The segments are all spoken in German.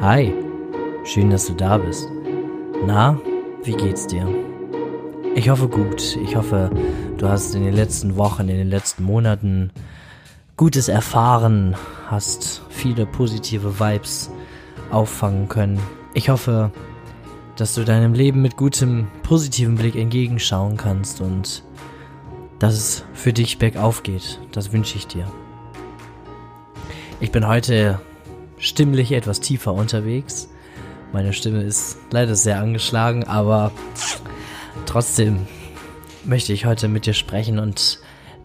Hi, schön, dass du da bist. Na, wie geht's dir? Ich hoffe gut. Ich hoffe, du hast in den letzten Wochen, in den letzten Monaten Gutes erfahren, hast viele positive Vibes auffangen können. Ich hoffe, dass du deinem Leben mit gutem, positiven Blick entgegenschauen kannst und dass es für dich bergauf geht. Das wünsche ich dir. Ich bin heute stimmlich etwas tiefer unterwegs. Meine Stimme ist leider sehr angeschlagen, aber trotzdem möchte ich heute mit dir sprechen und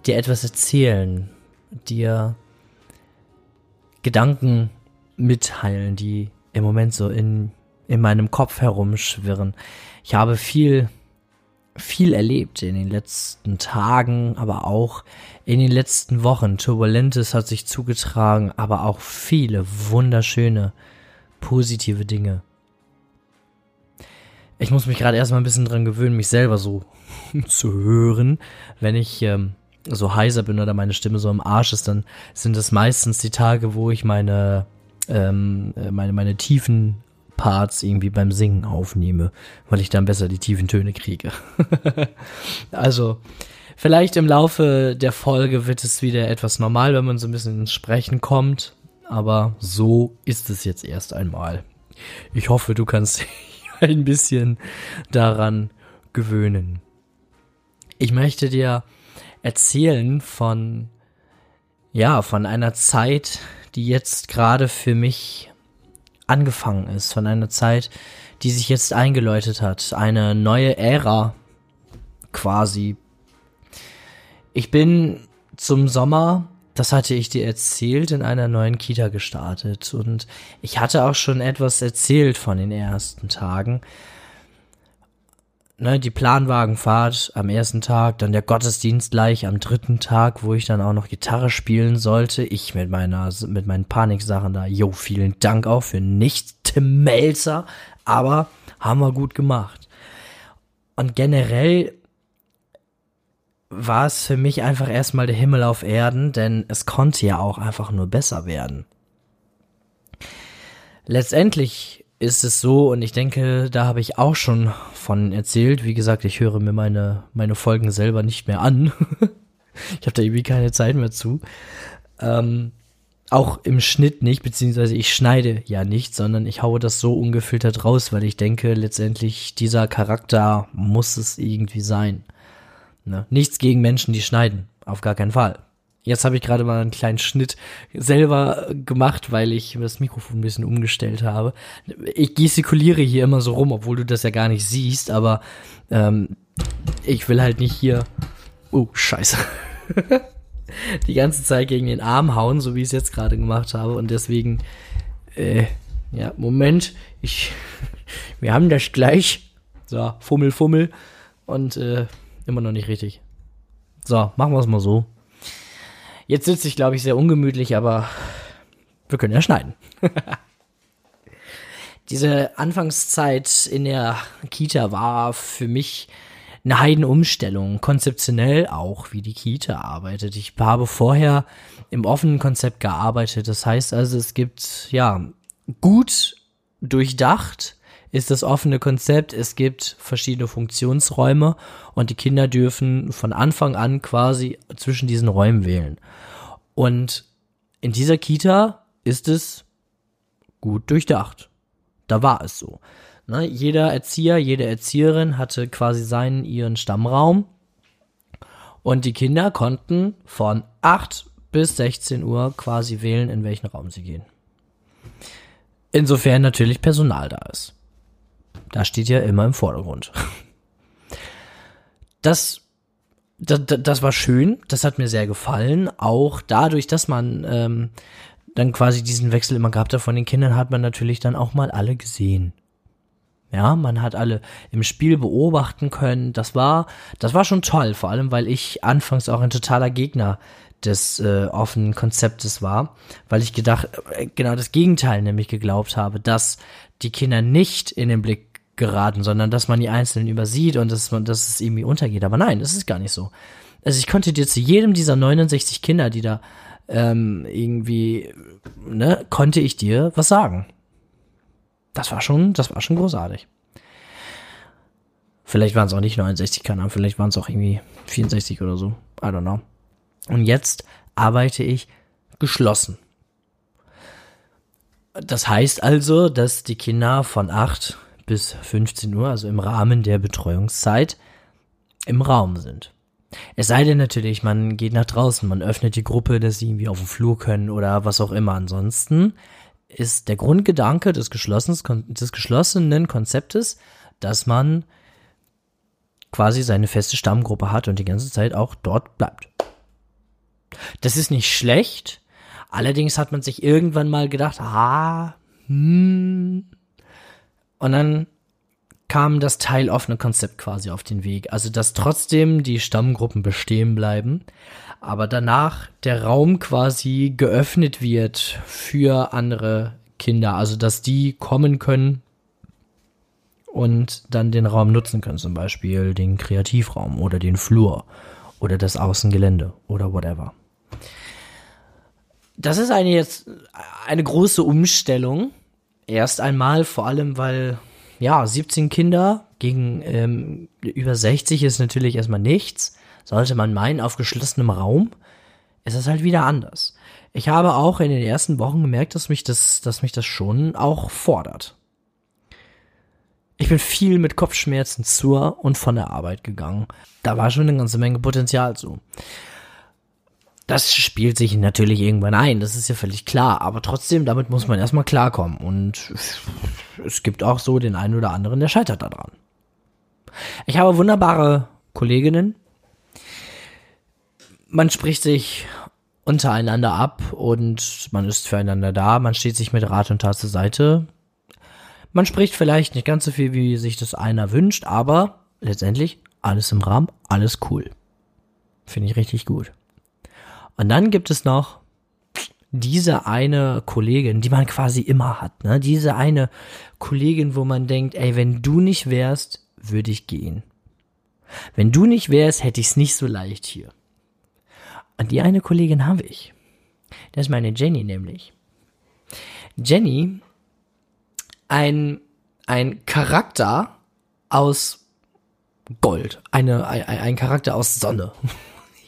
dir etwas erzählen, dir Gedanken mitteilen, die im Moment so in, in meinem Kopf herumschwirren. Ich habe viel, viel erlebt in den letzten Tagen, aber auch in den letzten Wochen. Turbulentes hat sich zugetragen, aber auch viele wunderschöne, positive Dinge. Ich muss mich gerade erstmal ein bisschen dran gewöhnen, mich selber so zu hören. Wenn ich ähm, so heiser bin oder meine Stimme so im Arsch ist, dann sind es meistens die Tage, wo ich meine, ähm, äh, meine, meine tiefen Parts irgendwie beim Singen aufnehme, weil ich dann besser die tiefen Töne kriege. also, vielleicht im Laufe der Folge wird es wieder etwas normal, wenn man so ein bisschen ins Sprechen kommt, aber so ist es jetzt erst einmal. Ich hoffe, du kannst dich ein bisschen daran gewöhnen. Ich möchte dir erzählen von, ja, von einer Zeit, die jetzt gerade für mich angefangen ist, von einer Zeit, die sich jetzt eingeläutet hat, eine neue Ära quasi. Ich bin zum Sommer, das hatte ich dir erzählt, in einer neuen Kita gestartet. Und ich hatte auch schon etwas erzählt von den ersten Tagen ne, die Planwagenfahrt am ersten Tag, dann der Gottesdienst gleich am dritten Tag, wo ich dann auch noch Gitarre spielen sollte. Ich mit meiner, mit meinen Paniksachen da. Jo, vielen Dank auch für nichts, Tim Melzer. Aber haben wir gut gemacht. Und generell war es für mich einfach erstmal der Himmel auf Erden, denn es konnte ja auch einfach nur besser werden. Letztendlich ist es so, und ich denke, da habe ich auch schon von erzählt. Wie gesagt, ich höre mir meine, meine Folgen selber nicht mehr an. ich habe da irgendwie keine Zeit mehr zu. Ähm, auch im Schnitt nicht, beziehungsweise ich schneide ja nicht, sondern ich haue das so ungefiltert raus, weil ich denke, letztendlich dieser Charakter muss es irgendwie sein. Ne? Nichts gegen Menschen, die schneiden. Auf gar keinen Fall. Jetzt habe ich gerade mal einen kleinen Schnitt selber gemacht, weil ich das Mikrofon ein bisschen umgestellt habe. Ich gestikuliere hier immer so rum, obwohl du das ja gar nicht siehst, aber ähm, ich will halt nicht hier. Oh, scheiße. die ganze Zeit gegen den Arm hauen, so wie ich es jetzt gerade gemacht habe. Und deswegen, äh, ja, Moment, ich, wir haben das gleich. So, Fummel, Fummel. Und äh, immer noch nicht richtig. So, machen wir es mal so. Jetzt sitze ich, glaube ich, sehr ungemütlich, aber wir können ja schneiden. Diese Anfangszeit in der Kita war für mich eine Heidenumstellung, konzeptionell auch, wie die Kita arbeitet. Ich habe vorher im offenen Konzept gearbeitet. Das heißt also, es gibt, ja, gut durchdacht ist das offene Konzept. Es gibt verschiedene Funktionsräume und die Kinder dürfen von Anfang an quasi zwischen diesen Räumen wählen. Und in dieser Kita ist es gut durchdacht. Da war es so. Ne, jeder Erzieher, jede Erzieherin hatte quasi seinen, ihren Stammraum. Und die Kinder konnten von 8 bis 16 Uhr quasi wählen, in welchen Raum sie gehen. Insofern natürlich Personal da ist. Das steht ja immer im Vordergrund. Das das, das war schön, das hat mir sehr gefallen. Auch dadurch, dass man ähm, dann quasi diesen Wechsel immer gehabt hat von den Kindern, hat man natürlich dann auch mal alle gesehen. Ja, man hat alle im Spiel beobachten können. Das war, das war schon toll, vor allem weil ich anfangs auch ein totaler Gegner des äh, offenen Konzeptes war, weil ich gedacht, äh, genau das Gegenteil nämlich geglaubt habe, dass die Kinder nicht in den Blick geraten, sondern dass man die Einzelnen übersieht und dass man, dass es irgendwie untergeht. Aber nein, das ist gar nicht so. Also ich konnte dir zu jedem dieser 69 Kinder, die da ähm, irgendwie, ne, konnte ich dir was sagen. Das war schon, das war schon großartig. Vielleicht waren es auch nicht 69 Kanal, vielleicht waren es auch irgendwie 64 oder so. I don't know. Und jetzt arbeite ich geschlossen. Das heißt also, dass die Kinder von 8 bis 15 Uhr, also im Rahmen der Betreuungszeit, im Raum sind. Es sei denn natürlich, man geht nach draußen, man öffnet die Gruppe, dass sie irgendwie auf den Flur können oder was auch immer. Ansonsten ist der Grundgedanke des, des geschlossenen Konzeptes, dass man quasi seine feste Stammgruppe hat und die ganze Zeit auch dort bleibt. Das ist nicht schlecht. Allerdings hat man sich irgendwann mal gedacht, ah, hm. Und dann kam das teiloffene Konzept quasi auf den Weg. Also, dass trotzdem die Stammgruppen bestehen bleiben, aber danach der Raum quasi geöffnet wird für andere Kinder. Also, dass die kommen können und dann den Raum nutzen können. Zum Beispiel den Kreativraum oder den Flur oder das Außengelände oder whatever. Das ist eine jetzt eine große Umstellung. Erst einmal, vor allem, weil ja, 17 Kinder gegen ähm, über 60 ist natürlich erstmal nichts. Sollte man meinen, auf geschlossenem Raum ist es halt wieder anders. Ich habe auch in den ersten Wochen gemerkt, dass mich das, dass mich das schon auch fordert. Ich bin viel mit Kopfschmerzen zur und von der Arbeit gegangen. Da war schon eine ganze Menge Potenzial zu. Das spielt sich natürlich irgendwann ein, das ist ja völlig klar. Aber trotzdem, damit muss man erstmal klarkommen. Und es gibt auch so den einen oder anderen, der scheitert daran. Ich habe wunderbare Kolleginnen. Man spricht sich untereinander ab und man ist füreinander da. Man steht sich mit Rat und Tat zur Seite. Man spricht vielleicht nicht ganz so viel, wie sich das einer wünscht, aber letztendlich alles im Rahmen, alles cool. Finde ich richtig gut. Und dann gibt es noch diese eine Kollegin, die man quasi immer hat, ne? Diese eine Kollegin, wo man denkt, ey, wenn du nicht wärst, würde ich gehen. Wenn du nicht wärst, hätte ich es nicht so leicht hier. Und die eine Kollegin habe ich. Das ist meine Jenny nämlich. Jenny, ein, ein Charakter aus Gold. Eine, ein, ein Charakter aus Sonne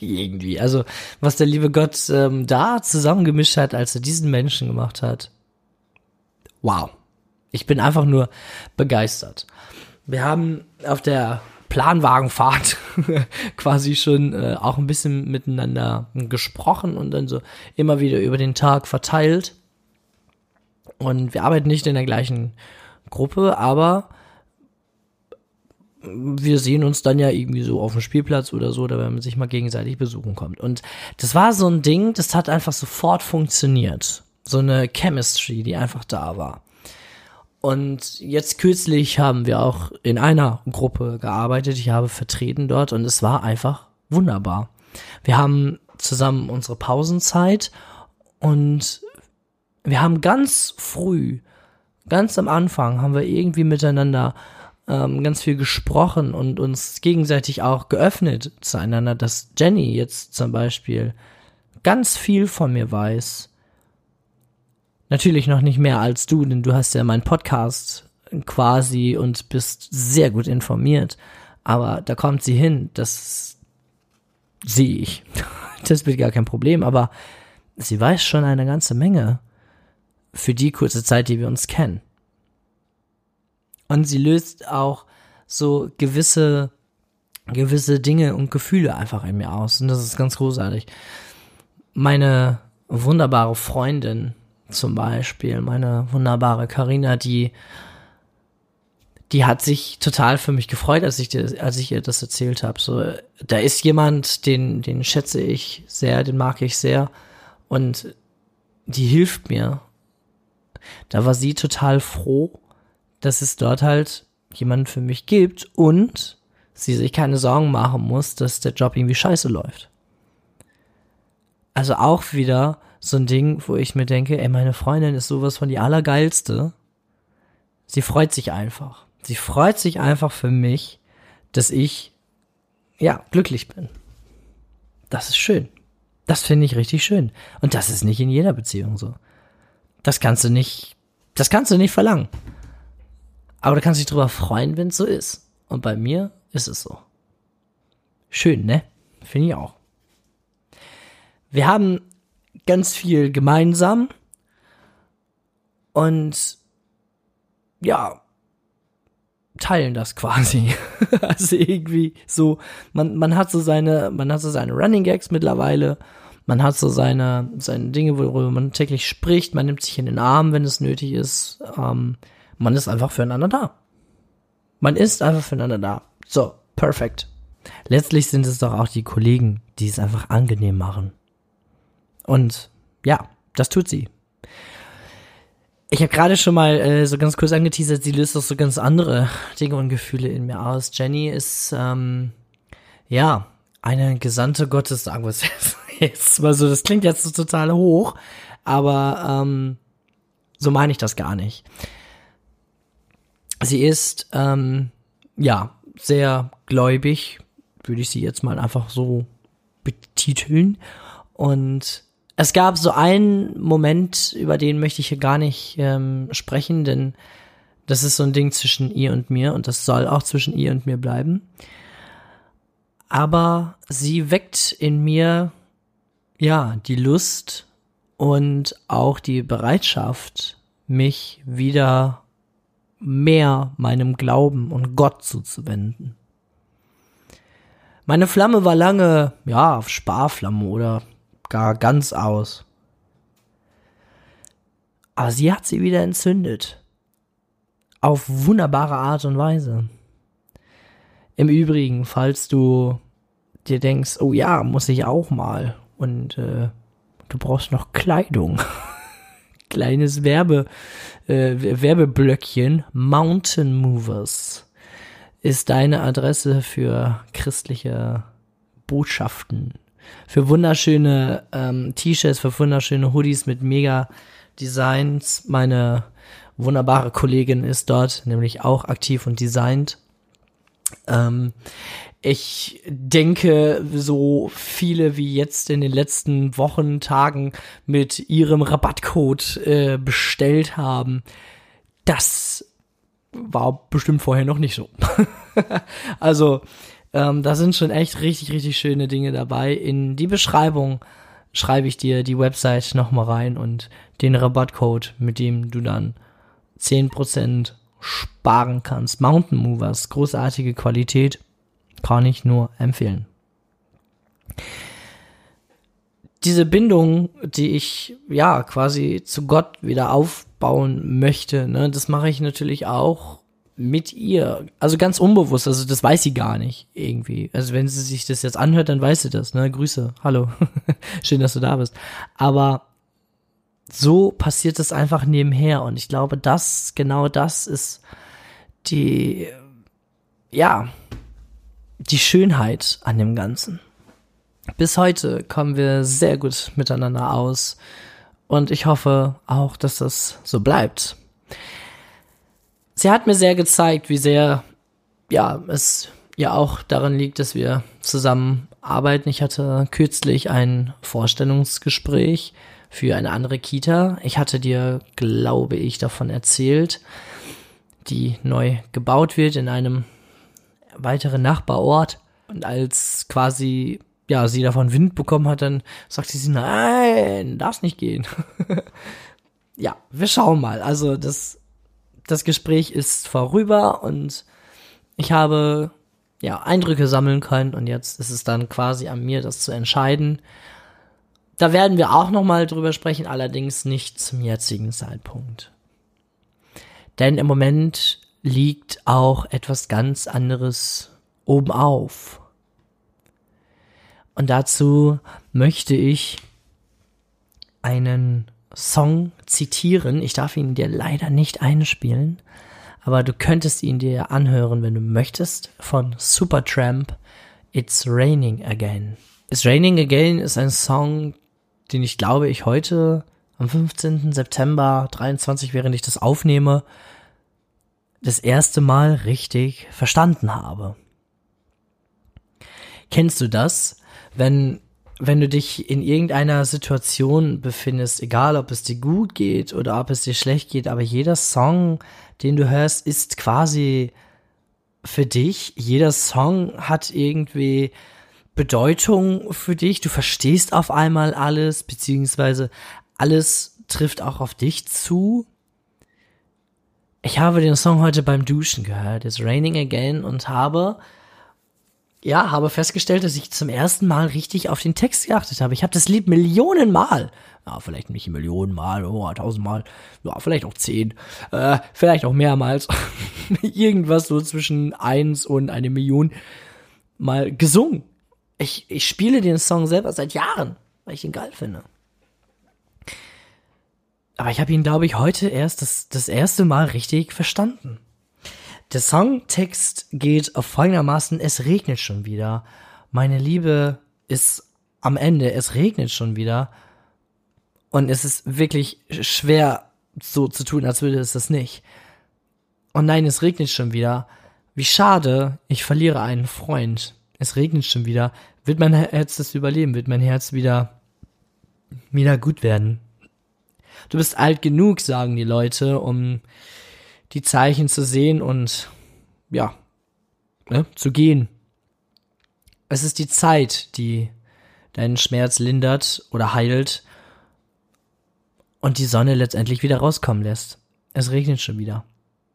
irgendwie. Also, was der liebe Gott ähm, da zusammengemischt hat, als er diesen Menschen gemacht hat. Wow. Ich bin einfach nur begeistert. Wir haben auf der Planwagenfahrt quasi schon äh, auch ein bisschen miteinander gesprochen und dann so immer wieder über den Tag verteilt. Und wir arbeiten nicht in der gleichen Gruppe, aber wir sehen uns dann ja irgendwie so auf dem Spielplatz oder so, da wenn man sich mal gegenseitig besuchen kommt. Und das war so ein Ding, das hat einfach sofort funktioniert. So eine Chemistry, die einfach da war. Und jetzt kürzlich haben wir auch in einer Gruppe gearbeitet. Ich habe vertreten dort und es war einfach wunderbar. Wir haben zusammen unsere Pausenzeit und wir haben ganz früh, ganz am Anfang, haben wir irgendwie miteinander ähm, ganz viel gesprochen und uns gegenseitig auch geöffnet zueinander, dass Jenny jetzt zum Beispiel ganz viel von mir weiß. Natürlich noch nicht mehr als du, denn du hast ja meinen Podcast quasi und bist sehr gut informiert. Aber da kommt sie hin, das sehe ich. Das wird gar kein Problem, aber sie weiß schon eine ganze Menge für die kurze Zeit, die wir uns kennen. Und sie löst auch so gewisse, gewisse Dinge und Gefühle einfach in mir aus. Und das ist ganz großartig. Meine wunderbare Freundin zum Beispiel, meine wunderbare Karina, die, die hat sich total für mich gefreut, als ich, dir, als ich ihr das erzählt habe. So, da ist jemand, den, den schätze ich sehr, den mag ich sehr und die hilft mir. Da war sie total froh, dass es dort halt jemanden für mich gibt und sie sich keine Sorgen machen muss, dass der Job irgendwie scheiße läuft. Also auch wieder so ein Ding, wo ich mir denke, ey, meine Freundin ist sowas von die allergeilste. Sie freut sich einfach. Sie freut sich einfach für mich, dass ich, ja, glücklich bin. Das ist schön. Das finde ich richtig schön. Und das ist nicht in jeder Beziehung so. Das kannst du nicht, das kannst du nicht verlangen. Aber du kannst dich drüber freuen, wenn es so ist. Und bei mir ist es so. Schön, ne? Finde ich auch. Wir haben ganz viel gemeinsam. Und ja, teilen das quasi. also irgendwie so, man, man hat so seine, man hat so seine Running Gags mittlerweile. Man hat so seine, seine Dinge, worüber man täglich spricht. Man nimmt sich in den Arm, wenn es nötig ist. Ähm, man ist einfach füreinander da. Man ist einfach füreinander da. So, perfekt. Letztlich sind es doch auch die Kollegen, die es einfach angenehm machen. Und ja, das tut sie. Ich habe gerade schon mal äh, so ganz kurz angeteasert, sie löst auch so ganz andere Dinge und Gefühle in mir aus. Jenny ist, ähm, ja, eine Gesandte Gottes, sagen wir es jetzt mal so. Das klingt jetzt so total hoch, aber ähm, so meine ich das gar nicht. Sie ist, ähm, ja, sehr gläubig, würde ich sie jetzt mal einfach so betiteln. Und es gab so einen Moment, über den möchte ich hier gar nicht ähm, sprechen, denn das ist so ein Ding zwischen ihr und mir und das soll auch zwischen ihr und mir bleiben. Aber sie weckt in mir, ja, die Lust und auch die Bereitschaft, mich wieder mehr meinem Glauben und Gott zuzuwenden. Meine Flamme war lange, ja, auf Sparflamme oder gar ganz aus. Aber sie hat sie wieder entzündet. Auf wunderbare Art und Weise. Im Übrigen, falls du dir denkst, oh ja, muss ich auch mal und äh, du brauchst noch Kleidung. Kleines Werbe, äh, Werbeblöckchen. Mountain Movers ist deine Adresse für christliche Botschaften für wunderschöne ähm, T-Shirts, für wunderschöne Hoodies mit mega Designs. Meine wunderbare Kollegin ist dort nämlich auch aktiv und designt. Ähm, ich denke, so viele wie jetzt in den letzten Wochen, Tagen mit ihrem Rabattcode äh, bestellt haben, das war bestimmt vorher noch nicht so. also ähm, da sind schon echt richtig, richtig schöne Dinge dabei. In die Beschreibung schreibe ich dir die Website nochmal rein und den Rabattcode, mit dem du dann 10% sparen kannst. Mountain Movers, großartige Qualität, kann ich nur empfehlen. Diese Bindung, die ich ja quasi zu Gott wieder aufbauen möchte, ne, das mache ich natürlich auch mit ihr, also ganz unbewusst, also das weiß sie gar nicht irgendwie. Also wenn sie sich das jetzt anhört, dann weiß sie das, ne? Grüße, hallo, schön, dass du da bist. Aber so passiert es einfach nebenher und ich glaube, das, genau das ist die, ja, die Schönheit an dem Ganzen. Bis heute kommen wir sehr gut miteinander aus und ich hoffe auch, dass das so bleibt sie hat mir sehr gezeigt, wie sehr, ja, es ja auch daran liegt, dass wir zusammen arbeiten. Ich hatte kürzlich ein Vorstellungsgespräch für eine andere Kita. Ich hatte dir, glaube ich, davon erzählt, die neu gebaut wird in einem weiteren Nachbarort. Und als quasi, ja, sie davon Wind bekommen hat, dann sagte sie, nein, darf nicht gehen. ja, wir schauen mal. Also das das Gespräch ist vorüber und ich habe ja Eindrücke sammeln können und jetzt ist es dann quasi an mir, das zu entscheiden. Da werden wir auch noch mal drüber sprechen, allerdings nicht zum jetzigen Zeitpunkt. Denn im Moment liegt auch etwas ganz anderes oben auf. Und dazu möchte ich einen Song zitieren. Ich darf ihn dir leider nicht einspielen, aber du könntest ihn dir anhören, wenn du möchtest, von Supertramp. It's Raining Again. It's Raining Again ist ein Song, den ich glaube ich heute am 15. September 23, während ich das aufnehme, das erste Mal richtig verstanden habe. Kennst du das, wenn wenn du dich in irgendeiner Situation befindest, egal ob es dir gut geht oder ob es dir schlecht geht, aber jeder Song, den du hörst, ist quasi für dich. Jeder Song hat irgendwie Bedeutung für dich. Du verstehst auf einmal alles, beziehungsweise alles trifft auch auf dich zu. Ich habe den Song heute beim Duschen gehört, It's Raining Again, und habe ja, habe festgestellt, dass ich zum ersten Mal richtig auf den Text geachtet habe. Ich habe das Lied Millionen Mal, ja, vielleicht nicht Millionen Mal, oh, tausendmal, ja, vielleicht auch zehn, äh, vielleicht auch mehrmals, irgendwas so zwischen eins und eine Million mal gesungen. Ich, ich spiele den Song selber seit Jahren, weil ich ihn geil finde. Aber ich habe ihn, glaube ich, heute erst das, das erste Mal richtig verstanden. Der Songtext geht auf folgendermaßen, es regnet schon wieder. Meine Liebe ist am Ende, es regnet schon wieder. Und es ist wirklich schwer so zu tun, als würde es das nicht. Und nein, es regnet schon wieder. Wie schade, ich verliere einen Freund. Es regnet schon wieder. Wird mein Herz das überleben? Wird mein Herz wieder, wieder gut werden? Du bist alt genug, sagen die Leute, um die Zeichen zu sehen und ja, ne, zu gehen. Es ist die Zeit, die deinen Schmerz lindert oder heilt und die Sonne letztendlich wieder rauskommen lässt. Es regnet schon wieder.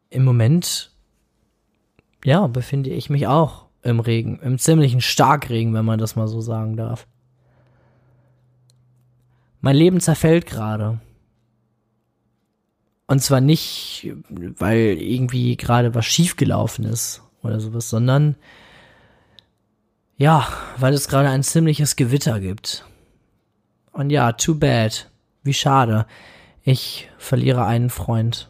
Im Moment, ja, befinde ich mich auch im Regen, im ziemlichen Starkregen, wenn man das mal so sagen darf. Mein Leben zerfällt gerade. Und zwar nicht, weil irgendwie gerade was schiefgelaufen ist oder sowas, sondern ja, weil es gerade ein ziemliches Gewitter gibt. Und ja, too bad. Wie schade. Ich verliere einen Freund.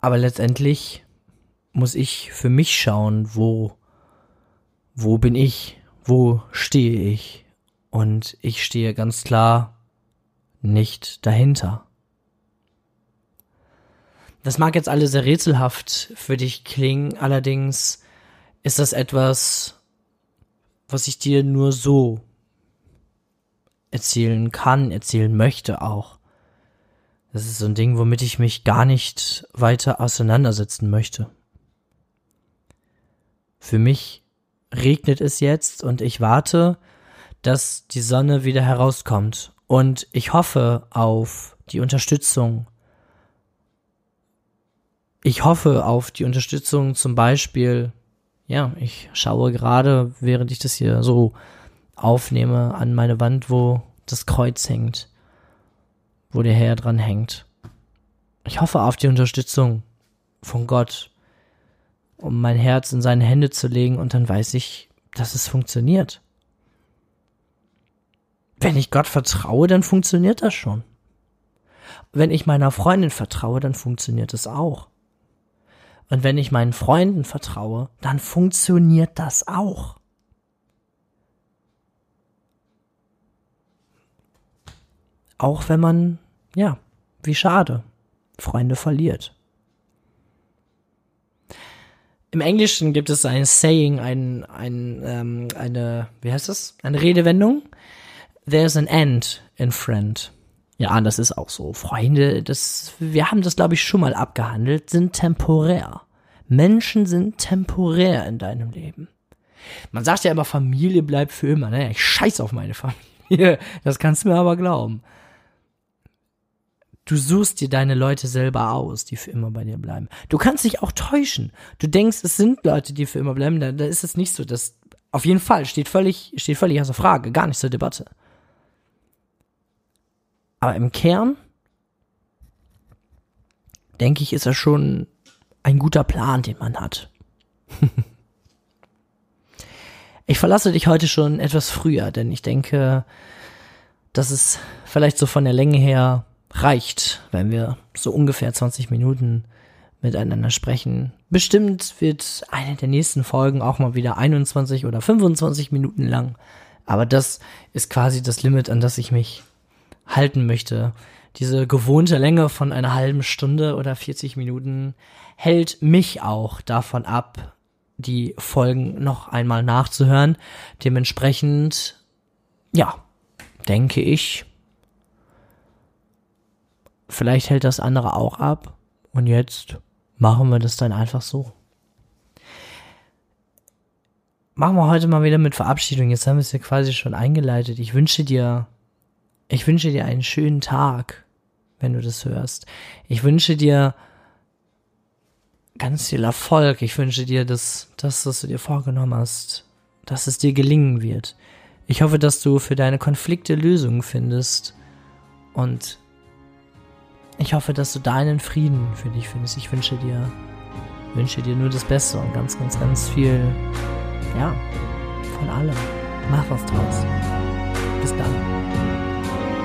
Aber letztendlich muss ich für mich schauen, wo, wo bin ich? Wo stehe ich? Und ich stehe ganz klar nicht dahinter. Das mag jetzt alle sehr rätselhaft für dich klingen, allerdings ist das etwas, was ich dir nur so erzählen kann, erzählen möchte auch. Das ist so ein Ding, womit ich mich gar nicht weiter auseinandersetzen möchte. Für mich regnet es jetzt und ich warte, dass die Sonne wieder herauskommt und ich hoffe auf die Unterstützung. Ich hoffe auf die Unterstützung zum Beispiel, ja, ich schaue gerade, während ich das hier so aufnehme, an meine Wand, wo das Kreuz hängt, wo der Herr dran hängt. Ich hoffe auf die Unterstützung von Gott, um mein Herz in seine Hände zu legen und dann weiß ich, dass es funktioniert. Wenn ich Gott vertraue, dann funktioniert das schon. Wenn ich meiner Freundin vertraue, dann funktioniert es auch. Und wenn ich meinen Freunden vertraue, dann funktioniert das auch. Auch wenn man, ja, wie schade, Freunde verliert. Im Englischen gibt es ein Saying, ein, ein, ähm, eine, wie heißt das? Eine Redewendung, there's an end in friend. Ja, das ist auch so. Freunde, das, wir haben das glaube ich schon mal abgehandelt, sind temporär. Menschen sind temporär in deinem Leben. Man sagt ja immer, Familie bleibt für immer, ne? Ich scheiß auf meine Familie. Das kannst du mir aber glauben. Du suchst dir deine Leute selber aus, die für immer bei dir bleiben. Du kannst dich auch täuschen. Du denkst, es sind Leute, die für immer bleiben. Da, da ist es nicht so. Das auf jeden Fall steht völlig, steht völlig außer Frage, gar nicht zur Debatte. Aber im Kern, denke ich, ist er schon ein guter Plan, den man hat. ich verlasse dich heute schon etwas früher, denn ich denke, dass es vielleicht so von der Länge her reicht, wenn wir so ungefähr 20 Minuten miteinander sprechen. Bestimmt wird eine der nächsten Folgen auch mal wieder 21 oder 25 Minuten lang. Aber das ist quasi das Limit, an das ich mich halten möchte. Diese gewohnte Länge von einer halben Stunde oder 40 Minuten hält mich auch davon ab, die Folgen noch einmal nachzuhören. Dementsprechend, ja, denke ich, vielleicht hält das andere auch ab. Und jetzt machen wir das dann einfach so. Machen wir heute mal wieder mit Verabschiedung. Jetzt haben wir es ja quasi schon eingeleitet. Ich wünsche dir, ich wünsche dir einen schönen Tag, wenn du das hörst. Ich wünsche dir ganz viel Erfolg. Ich wünsche dir, dass das, was du dir vorgenommen hast, dass es dir gelingen wird. Ich hoffe, dass du für deine Konflikte Lösungen findest und ich hoffe, dass du deinen Frieden für dich findest. Ich wünsche dir, wünsche dir nur das Beste und ganz, ganz, ganz viel, ja, von allem. Mach was draus. Bis dann.